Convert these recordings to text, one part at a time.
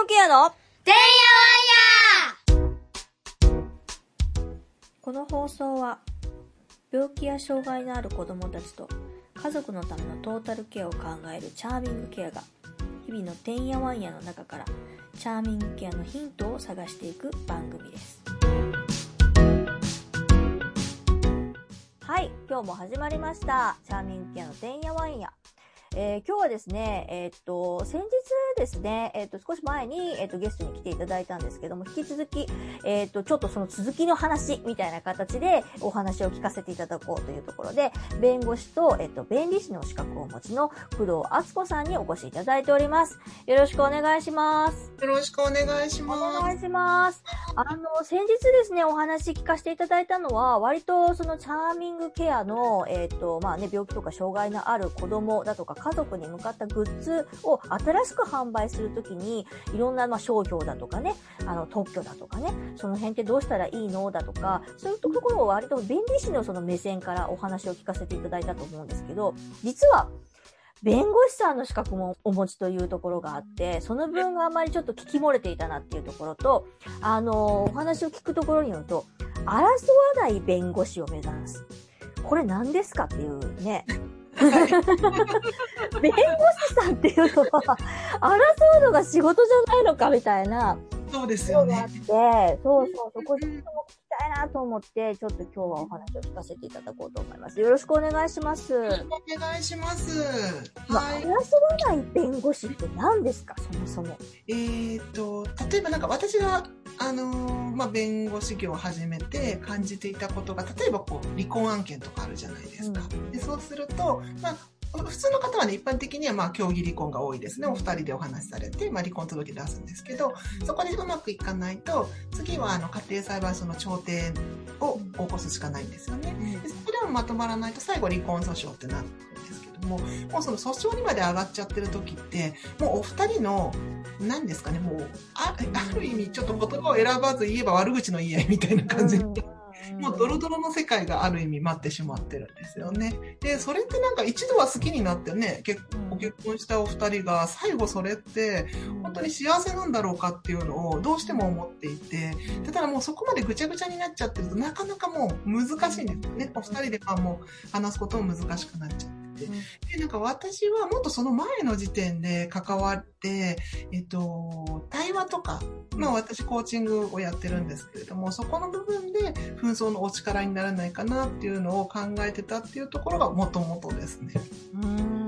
グケアのてんやわんやこの放送は病気や障害のある子供たちと家族のためのトータルケアを考えるチャーミングケアが日々のてんやわんやの中からチャーミングケアのヒントを探していく番組です。はい今日も始まりました。チャーミングケアのてんやわんや。えー今日はですね、えーっと、先日ですね、えーっと、少し前に、えーっと、ゲストに来ていただいたんですけども、引き続き、えーっと、ちょっとその続きの話みたいな形でお話を聞かせていただこうというところで、弁護士と、えーっと、弁理士の資格をお持ちの工藤敦子さんにお越しいただいております。よろしくお願いします。よろしくお願いしおます。願いします。あの、先日ですね、お話聞かせていただいたのは、割とそのチャーミングケアの、えっ、と、まあね、病気とか障害のある子供だとか家族に向かったグッズを新しく販売するときに、いろんな、まあ、商標だとかね、あの、特許だとかね、その辺ってどうしたらいいのだとか、そういうところを割と弁理士のその目線からお話を聞かせていただいたと思うんですけど、実は、弁護士さんの資格もお持ちというところがあって、その分があまりちょっと聞き漏れていたなっていうところと、あの、お話を聞くところによると、争わない弁護士を目指す。これ何ですかっていうね。弁護士さんっていうのは、争うのが仕事じゃないのかみたいなそうですよねのがあっ。て、そうそう、そこでも聞きたいなと思って、ちょっと今日はお話を聞かせていただこうと思います。よろしくお願いします。お願いします。まあ、はい争。わない弁護士って何ですか、そもそも。えーっと、例えばなんか私が、あのーまあ、弁護士業を始めて感じていたことが、例えばこう、離婚案件とかあるじゃないですか。でそうすると、まあ、普通の方はね、一般的にはまあ、協議離婚が多いですね。お二人でお話しされて、まあ、離婚届出すんですけど、そこでうまくいかないと、次はあの、家庭裁判所の調停を起こすしかないんですよね。でそこでもまとまらないと最後離婚訴訟ってなるんですけども、もうその訴訟にまで上がっちゃってる時って、もうお二人の、何ですかね、もう、あある意味ちょっと言葉を選ばず言えば悪口の言い合いみたいな感じで、もうドロドロの世界がある意味待ってしまってるんですよね。で、それってなんか一度は好きになってね、結ご結婚したお二人が最後それって本当に幸せなんだろうかっていうのをどうしても思っていて、ただもうそこまでぐちゃぐちゃになっちゃってるとなかなかもう難しいんですよね。お二人でまあもう話すことも難しくなっちゃってて。で、なんか私はもっとその前の時点で関わって、えっと、対話とか、まあ私コーチングをやってるんですけれども、そこの部分で紛争のお力にならないかなっていうのを考えてたっていうところがもともとですね。うん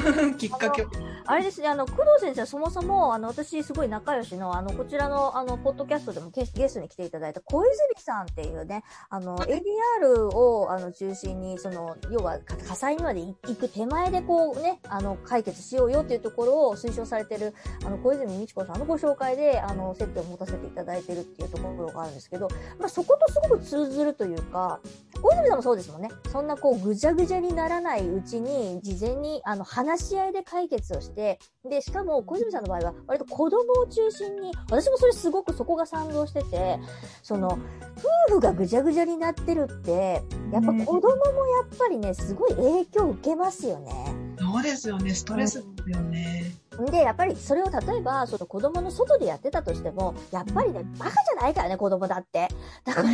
きっかけは。あれですね、あの、工藤先生はそもそも、あの、私すごい仲良しの、あの、こちらの、あの、ポッドキャストでもゲスゲストに来ていただいた小泉さんっていうね、あの、ADR を、あの、中心に、その、要は、か火災にまで行く手前でこうね、あの、解決しようよっていうところを推奨されてる、あの、小泉美智子さんのご紹介で、あの、接点を持たせていただいてるっていうところがあるんですけど、まあ、そことすごく通ずるというか、小泉さんもそうですもんね。そんなこう、ぐちゃぐちゃにならないうちに、事前に、あの、話し合いで解決をして、で、しかも、小泉さんの場合は、割と子供を中心に、私もそれすごくそこが賛同してて、その、夫婦がぐちゃぐちゃになってるって、やっぱ子供もやっぱりね、すごい影響を受けますよね。そうですよね。ストレスですよね。で、やっぱりそれを例えば、その子供の外でやってたとしても、やっぱりね、バカじゃないからね、子供だって。だから、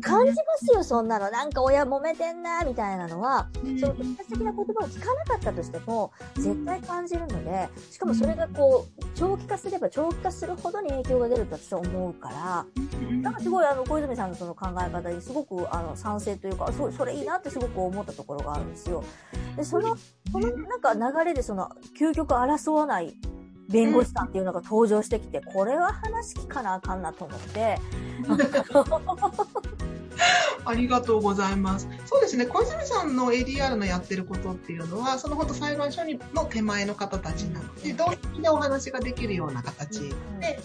感じますよ、そんなの。なんか親揉めてんな、みたいなのは、その直接的な言葉を聞かなかったとしても、絶対感じるので、しかもそれがこう、長期化すれば長期化するほどに影響が出ると私は思うから、なんかすごいあの、小泉さんのその考え方にすごくあの、賛成というか、そう、それいいなってすごく思ったところがあるんですよ。で、その、そのなんか流れでその、究極争わない弁護士さんっていうのが登場してきて、これは話聞かなあかんなと思って、ありがとうございます。そうですね、小泉さんの ADR のやってることっていうのは、その本当裁判所にの手前の方たちなので、同時でお話ができるような形で、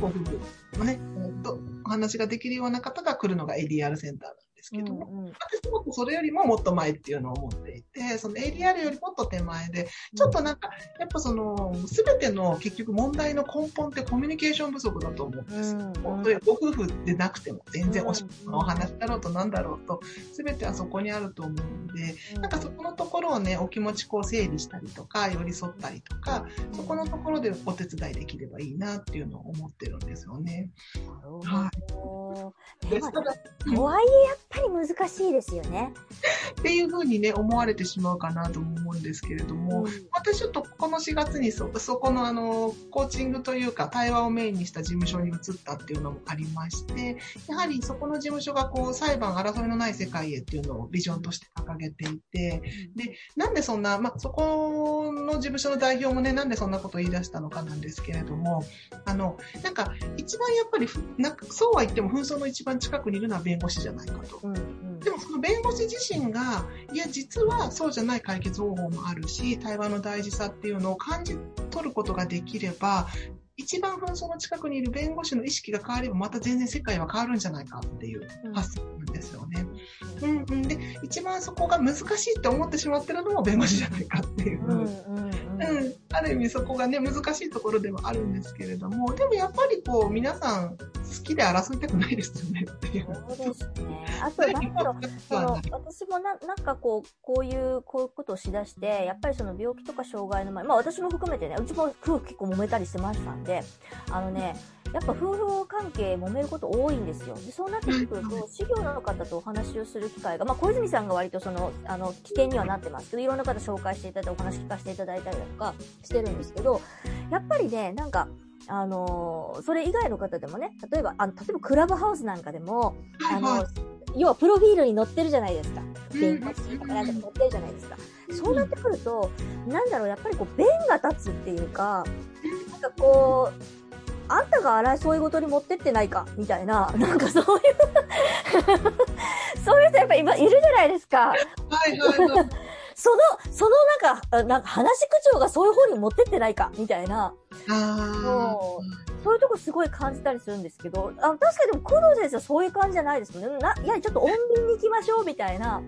ご夫婦のね、とお話ができるような方が来るのが ADR センターでですけども、うんうん。私もそれよりももっと前っていうのを思っていて、その ADR よりもっと手前で、ちょっとなんか、やっぱその、すべての結局問題の根本ってコミュニケーション不足だと思うんですよ。うんうん。ご夫婦でなくても、全然うんお仕事のお話だろうとなんだろうと、すべてはそこにあると思うんで、なんかそこのところをね、お気持ちこう整理したりとか、寄り添ったりとか、そこのところでお手伝いできればいいなっていうのを思ってるんですよね。なるほはど。でもでとはいえやっぱり難しいですよね。っていうふうにね、思われてしまうかなとも思うんですけれども、私ちょっとこの4月にそ、そこのあの、コーチングというか対話をメインにした事務所に移ったっていうのもありまして、やはりそこの事務所がこう裁判争いのない世界へっていうのをビジョンとして掲げていて、で、なんでそんな、まあ、そこの事務所の代表もね、なんでそんなことを言い出したのかなんですけれども、あの、なんか一番やっぱりふ、なんかそうは言っても紛争の一番近くにいるのは弁護士じゃないかと。でもその弁護士自身が、いや、実はそうじゃない解決方法もあるし、対話の大事さっていうのを感じ取ることができれば、一番紛争の近くにいる弁護士の意識が変われば、また全然世界は変わるんじゃないかっていう発想なんですよね。うんうん。で、一番そこが難しいって思ってしまってるのも弁護士じゃないかっていう。うんうんうんうん、ある意味そこがね、難しいところではあるんですけれども、でもやっぱりこう、皆さん好きで争いたくないですよねっていう。そうですね。あと、なんだろう、その私もななんかこう、こういう、こういうことをしだして、やっぱりその病気とか障害の前、まあ私も含めてね、うちも夫婦結構揉めたりしてましたんで、あのね、やっぱ夫婦関係揉めること多いんですよ。で、そうなってくると、事業の方とお話をする機会が、まあ小泉さんが割とその、あの、起点にはなってますけど、いろんな方紹介していただいて、お話聞かせていただいたりだとかしてるんですけど、やっぱりね、なんか、あのーそれ以外の方でもね、例えば、あの、例えばクラブハウスなんかでも、あの、はい要はプロフィールに載ってるじゃないですか。うん弁護士とかなんか載ってるじゃないですか。そうなってくると、なんだろう、やっぱりこう、弁が立つっていうか、なんかこう、あんたが争いごとに持ってってないか、みたいな、なんかそういう そういう人やっぱ今いるじゃないですか。はいはいはい。その、そのなんか、あなんか話し口調がそういう方に持ってってないか、みたいな、あそそういうとこすごい感じたりするんですけど、あ確かにでも工藤先生はそういう感じじゃないですもんね。な、いや、ちょっと穏便に行きましょう、みたいな。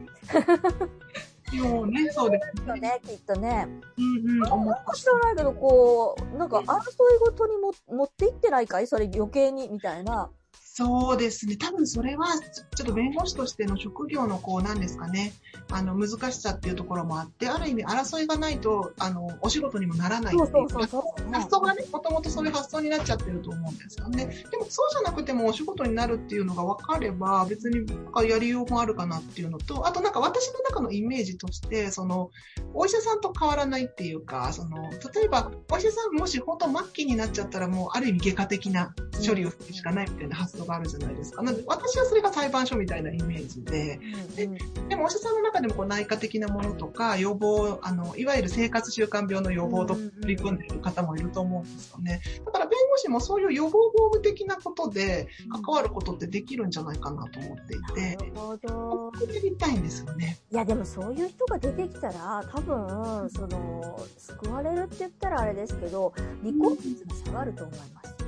あ、もうね、そうですよね、きっとね。うんうん、思なんか知らないけど、こう、なんか争いごとにも持っていってないかい？それ余計に、みたいな。そうですね。多分それは、ちょっと弁護士としての職業のこう、なんですかね、あの、難しさっていうところもあって、ある意味争いがないと、あの、お仕事にもならないっていう。そうそうそう発想がね、もともとそういう発想になっちゃってると思うんですよね。でもそうじゃなくてもお仕事になるっていうのが分かれば、別になんかやりようもあるかなっていうのと、あとなんか私の中のイメージとして、その、お医者さんと変わらないっていうか、その、例えば、お医者さんもし本当末期になっちゃったらもうある意味外科的な処理をするしかないみたいな発想があるじゃないですか。なので私はそれが裁判所みたいなイメージで、うんでもお医者さんの中でもこう内科的なものとか予防、あの、いわゆる生活習慣病の予防と取り組んでいる方もいると思うんですよね。だから弁護士もそういう予防法務的なことで関わることってできるんじゃないかなと思っていて、なるほど。やりたいんですよね。いや、でもそういう人が出てきたら、多分、その、救われるって言ったらあれですけど、離婚率が下がると思います。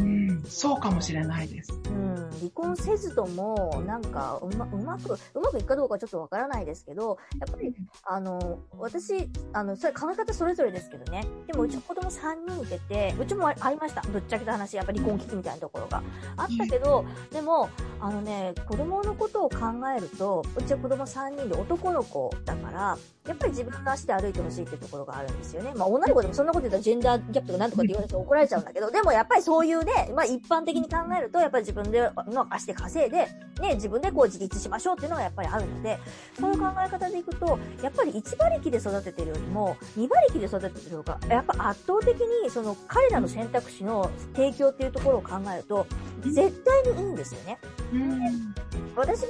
うん、そうかもしれないです。うん、離婚せずとも、なんか、うま、うまく、うまくいくかどうかちょっとわからないですけど、やっぱり、あの、私、あの、それ考え方それぞれですけどね。でも、うち子供3人いてて、うちもあありました。ぶっちゃけた話、やっぱり離婚危機みたいなところが。あったけど、でも、あのね、子供のことを考えると、うちは子供3人で男の子だから、やっぱり自分の足で歩いてほしいっていうところがあるんですよね。まあ、女の子でもそんなこと言ったらジェンダーギャップとかなんとかって言われて怒られちゃうんだけど、でもやっぱりそういうね、まあ一般的に考えると、やっぱり自分での足で稼いで、ね、自分でこう自立しましょうっていうのがやっぱりあるので、そういう考え方でいくと、やっぱり1馬力で育ててるよりも、2馬力で育ててる方が、やっぱ圧倒的にその彼らの選択肢の提供っていうところを考えると、絶対にいいんですよね。うん。私も、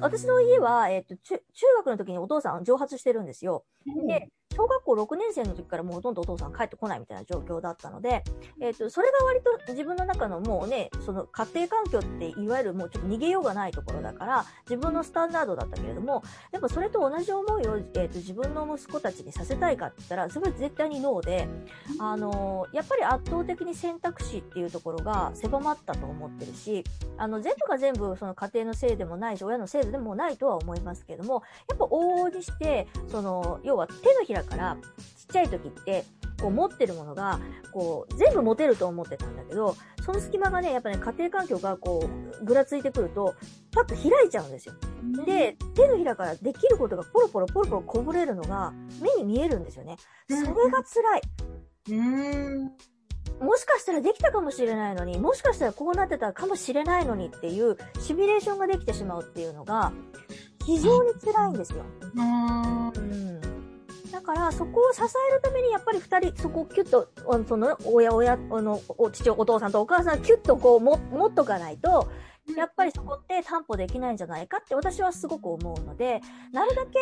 私の家は、えっ、と、中、中学の時にお父さん蒸発してるんですよ。で、小小学校6年生の時からもうほとんどお父さん帰ってこないみたいな状況だったので、えっ、と、それが割と自分の中のもうね、その家庭環境っていわゆるもうちょっと逃げようがないところだから、自分のスタンダードだったけれども、やっぱそれと同じ思いを、えっ、と、自分の息子たちにさせたいかって言ったら、それは絶対にノーで、あのやっぱり圧倒的に選択肢っていうところが狭まったと思ってるし、あの、全部が全部その家庭のせいでもないし、親のせいでもないとは思いますけども、やっぱ往々にして、その、要は手のひらからちっちゃい時って、こう持ってるものが、こう、全部持てると思ってたんだけど、その隙間がね、やっぱね、家庭環境がこう、ぐらついてくると、パッと開いちゃうんですよ。で、手のひらからできることがポロポロポロポロこぼれるのが目に見えるんですよね。それが辛い。うーん。もしかしたらできたかもしれないのに、もしかしたらこうなってたかもしれないのにっていうシミュレーションができてしまうっていうのが非常に辛いんですよ。うん。だから、そこを支えるために、やっぱり二人、そこをキュッと、その、親、親、あの、お父、お父さんとお母さん、キュッとこう、も、持っとかないと、やっぱりそこって担保できないんじゃないかって私はすごく思うので、なるだけ、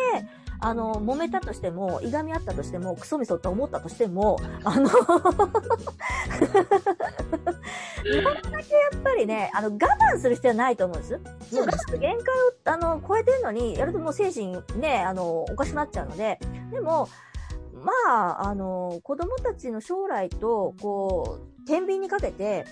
あの、揉めたとしても、いがみ合ったとしても、クソみそって思ったとしても、あの、なるだけやっぱりね、あの、我慢する必要はないと思うんです。もう我慢の限界を、あの、超えてるのに、やるともう精神ね、あの、おかしくなっちゃうので、でも、まあ、あの、子供たちの将来と、こう、天秤にかけて、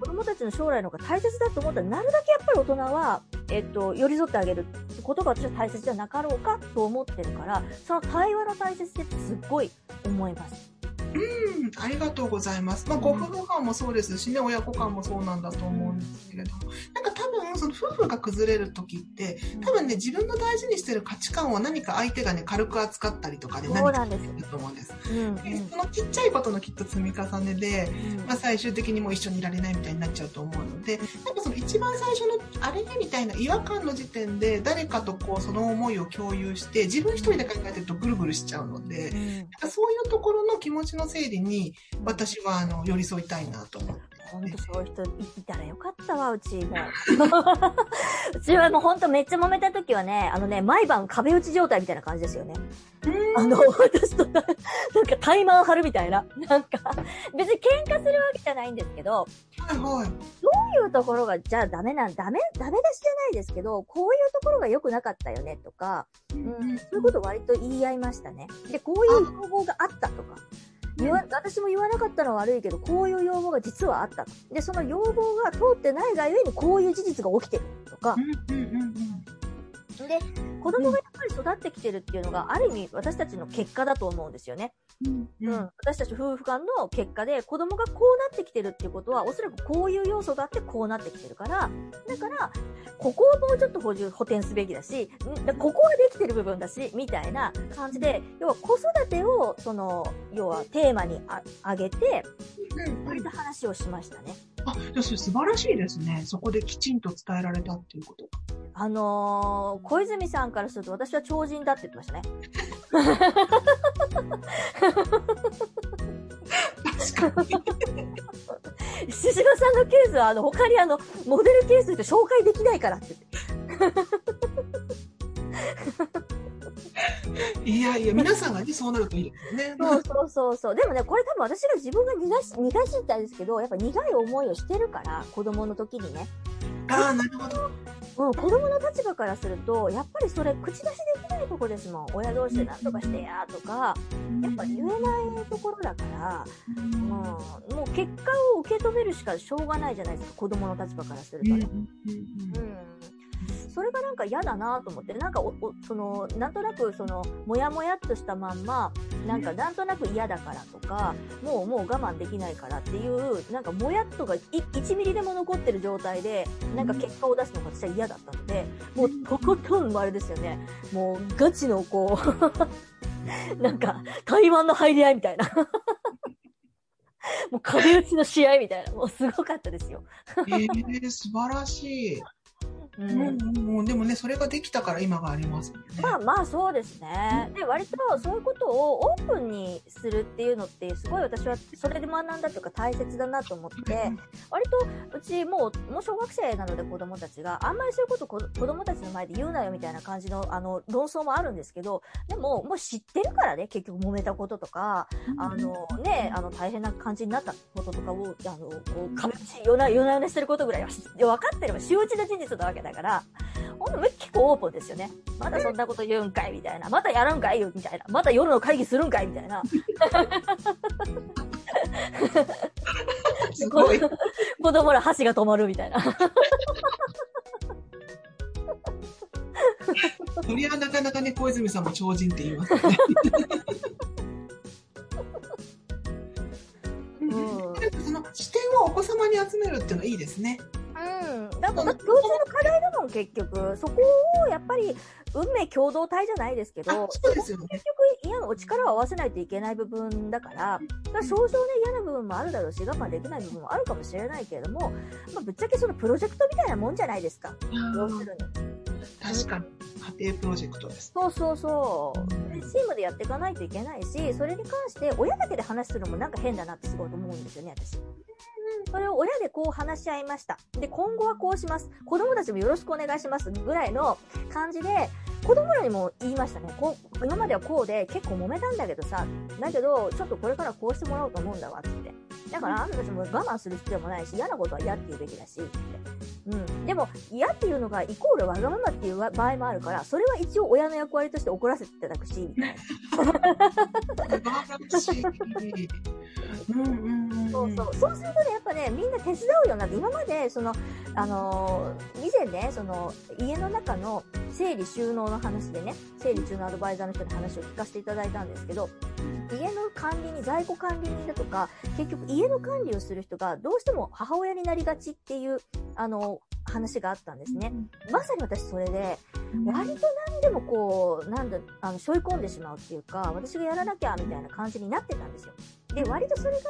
子供たちの将来の方が大切だと思ったら、なるだけやっぱり大人は、えっと、寄り添ってあげることが私は大切じゃなかろうかと思ってるから、その対話の大切さってすっごい思います。うん、ありがとうございます。まあ、ご夫婦間もそうですしね、親子間もそうなんだと思うんですけれども、なんか多分、その夫婦が崩れる時って、多分ね、自分の大事にしてる価値観を何か相手がね、軽く扱ったりとかで何かなんです。よすると思うんです。うん、のちっちゃいことのきっと積み重ねで、うん。まあ、最終的にもう一緒にいられないみたいになっちゃうと思うので、なんかその一番最初のあれねみたいな違和感の時点で誰かとこうその思いを共有して自分一人で考えてるとぐるぐるしちゃうので、うん。そういうところの気持ちの整理に私はあの寄り添いたいなと思って。本当そういう人いたらよかったわ、うちも。うちはもう本当めっちゃ揉めた時はね、あのね、毎晩壁打ち状態みたいな感じですよね。あの、私とな、なんかタイマー張るみたいな。なんか、別に喧嘩するわけじゃないんですけど、はいはい。どういうところが、じゃあダメなん、ダメ、ダメ出しじゃないですけど、こういうところが良くなかったよねとか、うん、そういうことを割と言い合いましたね。で、こういう要望があったとか。言わ私も言わなかったのは悪いけど、こういう要望が実はあったと。で、その要望が通ってないがゆえにこういう事実が起きてるとか。で、子供がやっぱり育ってきてるっていうのが、ある意味私たちの結果だと思うんですよね。うんうん。私たち夫婦間の結果で、子供がこうなってきてるっていうことは、おそらくこういう要素があってこうなってきてるから、だから、ここをもうちょっと補充、補填すべきだし、ここはできてる部分だし、みたいな感じで、要は子育てを、その、要はテーマにああげて、うん割と話をしましたね。あ、素晴らしいですね。そこできちんと伝えられたっていうこと。あのー、小泉さんからすると私は超人だって言ってましたね。確かに。獅子さんのケースは、あの、他にあの、モデルケースとして紹介できないからって言って。いやいや、皆さんがね、そうなるといいですよね。そうそうそうそう。でもね、これ多分私が自分が逃がし、逃がしたんですけど、やっぱ苦い思いをしてるから、子供の時にね。ああ、なるほど。うん、子供の立場からすると、やっぱりそれ口出しできないとこですもん。親同士でなんとかしてやとか、やっぱ言えないところだから、うん、もう結果を受け止めるしかしょうがないじゃないですか、子供の立場からするとね。うん。それがなんか嫌だなと思って、なんかお、お、その、なんとなく、その、もやもやっとしたまんま、なんか、なんとなく嫌だからとか、もう、もう我慢できないからっていう、なんか、もやっとがい1ミリでも残ってる状態で、なんか結果を出すのが私は嫌だったので、もう、とことんあれですよね。もう、ガチのこう、なんか、台湾の入り合いみたいな。もう壁打ちの試合みたいな。もうすごかったですよ。ええ素晴らしい。ううん。んうん、でもね、それができたから今がありますもんね。まあまあそうですね。で、割とそういうことをオープンにするっていうのって、すごい私はそれで学んだというか大切だなと思って、割とうちもう、もう小学生なので子供たちがあんまりそういうことこ子供たちの前で言うなよみたいな感じのあの論争もあるんですけど、でももう知ってるからね、結局揉めたこととか、あのね、あの大変な感じになったこととかを、あの、こう、か夜な夜なしてることぐらいは知分かってれば周知の事実なわけだから、ほんと結構オープンですよね。まだそんなこと言うんかいみたいな。またやるんかいよみたいな。また夜の会議するんかいみたいな。すごい。子供ら箸が止まるみたいな。そりゃなかなかね、小泉さんも超人って言いますよね。うん。その視点をお子様に集めるっていうのはいいですね。うん。だから、共通の課題だもん、結局。そこを、やっぱり、運命共同体じゃないですけあど、そうですよね。結局、嫌お力を合わせないといけない部分だから、だから少々ね、嫌な部分もあるだろうし、我慢できない部分もあるかもしれないけれども、まあ、ぶっちゃけそのプロジェクトみたいなもんじゃないですか。要するに。確かに。家庭プロジェクトです。そうそうそう。でチームでやっていかないといけないし、それに関して親だけで話するのもなんか変だなってすごい思うんですよね、私。それを親でこう話し合いました。で、今後はこうします。子供たちもよろしくお願いします。ぐらいの感じで、子供らにも言いましたね。こう今まではこうで結構揉めたんだけどさ、だけど、ちょっとこれからこうしてもらおうと思うんだわって。だからあんたたちも我慢する必要もないし、嫌なことは嫌って言うべきだし、って。うん。でも、嫌っていうのがイコールわがままっていう場合もあるから、それは一応親の役割として怒らせていただくし、みたいな。そうそう。そうするとね、やっぱね、みんな手伝うようになって、今まで、その、あのー以前ね、その、家の中の整理収納の話でね、整理収納アドバイザーの人に話を聞かせていただいたんですけど、家の管理に、在庫管理人だとか、結局家の管理をする人がどうしても母親になりがちっていう、あの、話があったんですね。まさに私それで、割と何でもこう、なんだ、あの、背負い込んでしまうっていうか、私がやらなきゃみたいな感じになってたんですよ。で、割とそれが、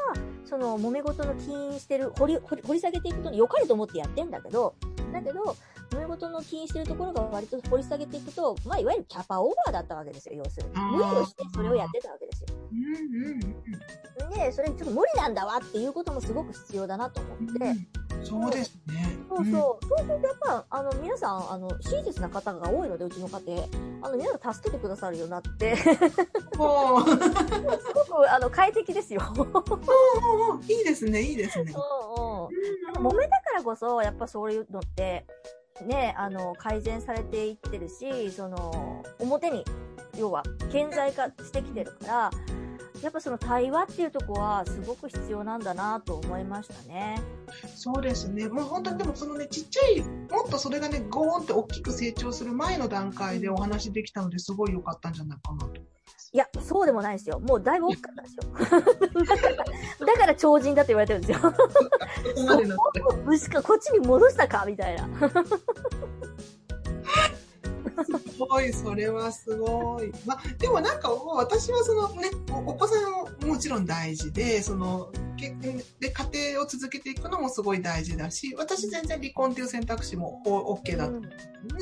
その、揉め事の起因してる、掘り、掘り下げていくと良かれと思ってやってんだけど、だけど、揉め事の起因してるところが割と掘り下げていくと、まあ、いわゆるキャパオーバーだったわけですよ、要するに。無理をしてそれをやってたわけですよ。うんうんうんで、それちょっと無理なんだわっていうこともすごく必要だなと思って、うんそうですね。そうそう。そうするとやっぱ、あの、皆さん、あの、親切な方が多いので、うちの家庭。あの、皆さん助けてくださるようになって、すうん。もう、ごく、あの、快適ですよ。いいですね、いいですね。うんうん。揉めたからこそ、やっぱそういうのって、ね、あの、改善されていってるし、その、表に、要は、顕在化してきてるから、やっぱその対話っていうとこはすごく必要なんだなと思いましたね。そうですね。もう本当にでもそのね、ちっちゃい、もっとそれがね、ゴーンって大きく成長する前の段階でお話できたのですごい良かったんじゃないかなと。いや、そうでもないですよ。もうだいぶ大きかったですよ。だから、超人だって言われてるんですよ。ここし かこっちに戻したかみたいな。すごい、それはすごい。まあ、でもなんか、私はそのね、おお子さんももちろん大事で、その、で家庭を続けていくのもすごい大事だし、私全然離婚っていう選択肢もお OK だと、うんね。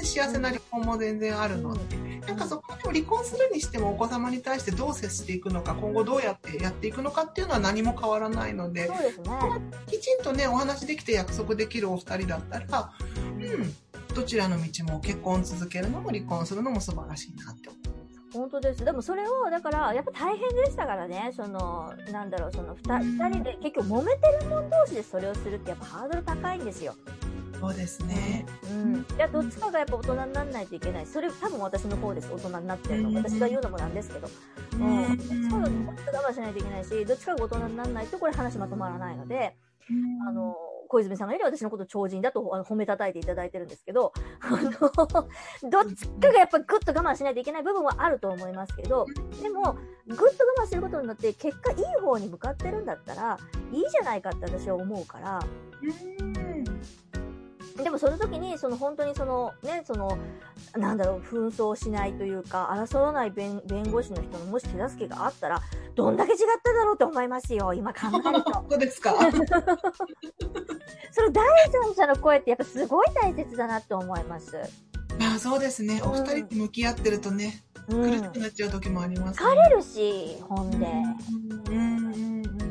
幸せな離婚も全然あるので、なんかそこでも離婚するにしてもお子様に対してどう接していくのか、今後どうやってやっていくのかっていうのは何も変わらないのでそ、うですね。きちんとね、お話できて約束できるお二人だったら、うん、どちらの道も結婚続けるのも離婚するのも素晴らしいなって思う。本当です。でもそれを、だから、やっぱ大変でしたからね、その、なんだろう、その、ふたうん二人で、結局揉めてる者同士でそれをするってやっぱハードル高いんですよ。そうですね。うん。いや、どっちかがやっぱ大人にならないといけない。それ、多分私の方です。大人になってるの。うん私が言うのもなんですけど。うん。どっちかが我慢しないといけないし、どっちかが大人にならないとこれ話まとまらないので、あの、小泉さんがより私のこと超人だとあの褒めたたいていただいてるんですけど、あの、どっちかがやっぱグッと我慢しないといけない部分はあると思いますけど、でも、ぐっと我慢することによって結果いい方に向かってるんだったら、いいじゃないかって私は思うから、うんでもその時に、その本当にそのね、その、なんだろう、紛争しないというか、争わない弁弁護士の人のもし手助けがあったら、どんだけ違っただろうと思いますよ、今考えると。本当ですか その第三者の声ってやっぱすごい大切だなって思います。まあそうですね。お二人と向き合ってるとね、うん。苦しくなっちゃう時もあります、疲れるし、ほんで。うん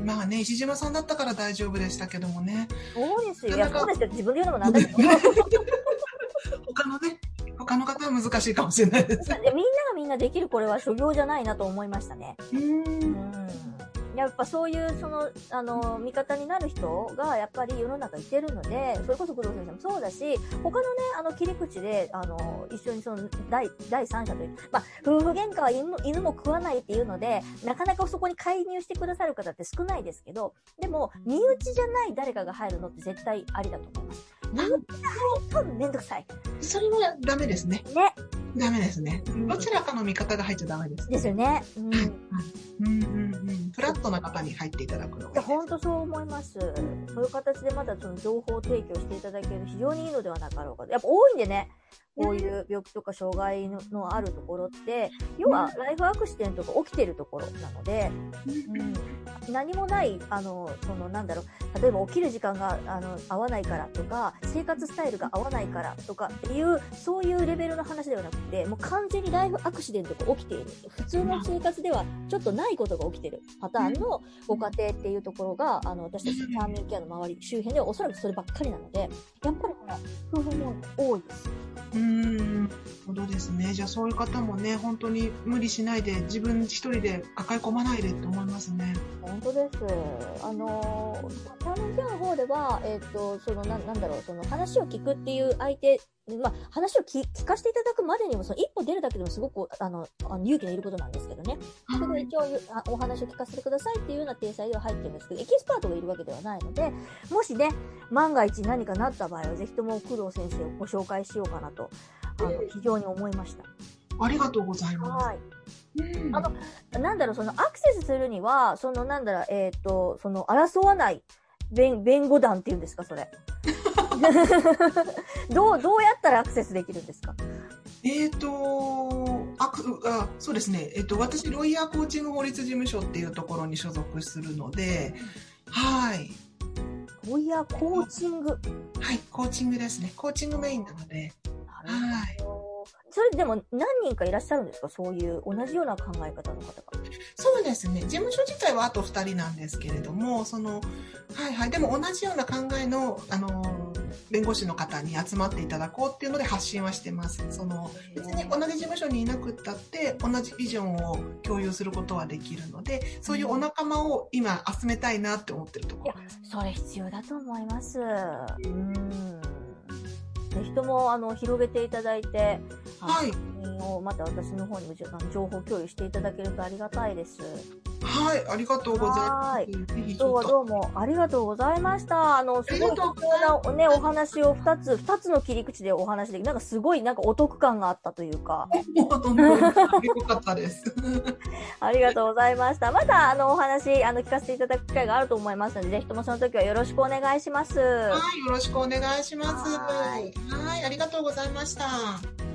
まあね、石島さんだったから大丈夫でしたけどもね。そうですよ。いや、なかなかそうですよ。自分で言うのもなんだけど。他のね、他の方は難しいかもしれないです。で みんながみんなできるこれは所業じゃないなと思いましたね。うんうん。やっぱそういう、その、あの、味方になる人がやっぱり世の中いてるので、それこそ工藤先生もそうだし、他のね、あの、切り口で、あの、一緒にその、第、第三者という、まあ、夫婦喧嘩は犬も犬も食わないっていうので、なかなかそこに介入してくださる方って少ないですけど、でも、身内じゃない誰かが入るのって絶対ありだと思います。身内が入るとめんどくさい。それはダメですね。ね。ダメですね。どちらかの味方が入っちゃダメです。ですよね。うん。うんうんうん。フラットな方に入っていただくのが本当そう思います。そういう形でまたその情報提供していただけると非常にいいのではなかろうかと。やっぱ多いんでね、こういう病気とか障害ののあるところって、要はライフアクシデントが起きてるところなので、うん、何もない、あの、そのなんだろう、例えば起きる時間があの合わないからとか、生活スタイルが合わないからとかっていう、そういうレベルの話ではなくて、もう完全にライフアクシデントが起きている。普通の生活ではちょっとないことが起きてる。パターンのご家庭っていうところが、あの、私たちファーミングケアの周り、周辺ではおそらくそればっかりなので、やっぱりね、夫婦も多いです。うーん。なるほどですね。じゃあそういう方もね、本当に無理しないで、自分一人で抱え込まないでって思いますね。本当です。あの、ファーミングケアの方では、えっ、と、その、ななんだろう、その話を聞くっていう相手、まあ、話を聞聞かせていただくまでにも、その一歩出るだけでもすごく、あの、あの勇気のいることなんですけどね。それで一応あお話を聞かせてくださいっていうような体裁では入ってるんですけど、エキスパートがいるわけではないので、もしね、万が一何かなった場合は、ぜひとも工藤先生をご紹介しようかなと、あの、非常に思いました。ありがとうございます。はい。うんあのなんだろう、そのアクセスするには、そのなんだろう、えっ、と、その争わない弁弁護団っていうんですか、それ。どう、どうやったらアクセスできるんですか？えっ、とあくあ、そうですね。えっ、と、私、ロイヤーコーチング法律事務所っていうところに所属するので、はい。ロイヤーコーチング。はい、コーチングですね。コーチングメインなので。はい。それでも何人かいらっしゃるんですか？そういう同じような考え方の方が。そうですね。事務所自体はあと2人なんですけれども、その、はいはい。でも同じような考えの、あの、弁護士の方に集まっていただこうっていうので発信はしてます。その、別に同じ事務所にいなくったって、同じビジョンを共有することはできるので、そういうお仲間を今集めたいなって思ってるところです。それ必要だと思います。うん。ぜひとも、あの、広げていただいて、はいをまた私の方にも情報共有していただけるとありがたいです。はい、ありがとうございはいます。今日は。どうもありがとうございました。あの、すごい貴重なね、お話を二つ、二つの切り口でお話できなんかすごいなんかお得感があったというか、よかったです。ありがとうございました。また、あの、お話、あの、聞かせていただく機会があると思いますので、ぜひともその時はよろしくお願いします。はい、よろしくお願いします。ははいい、ありがとうございました。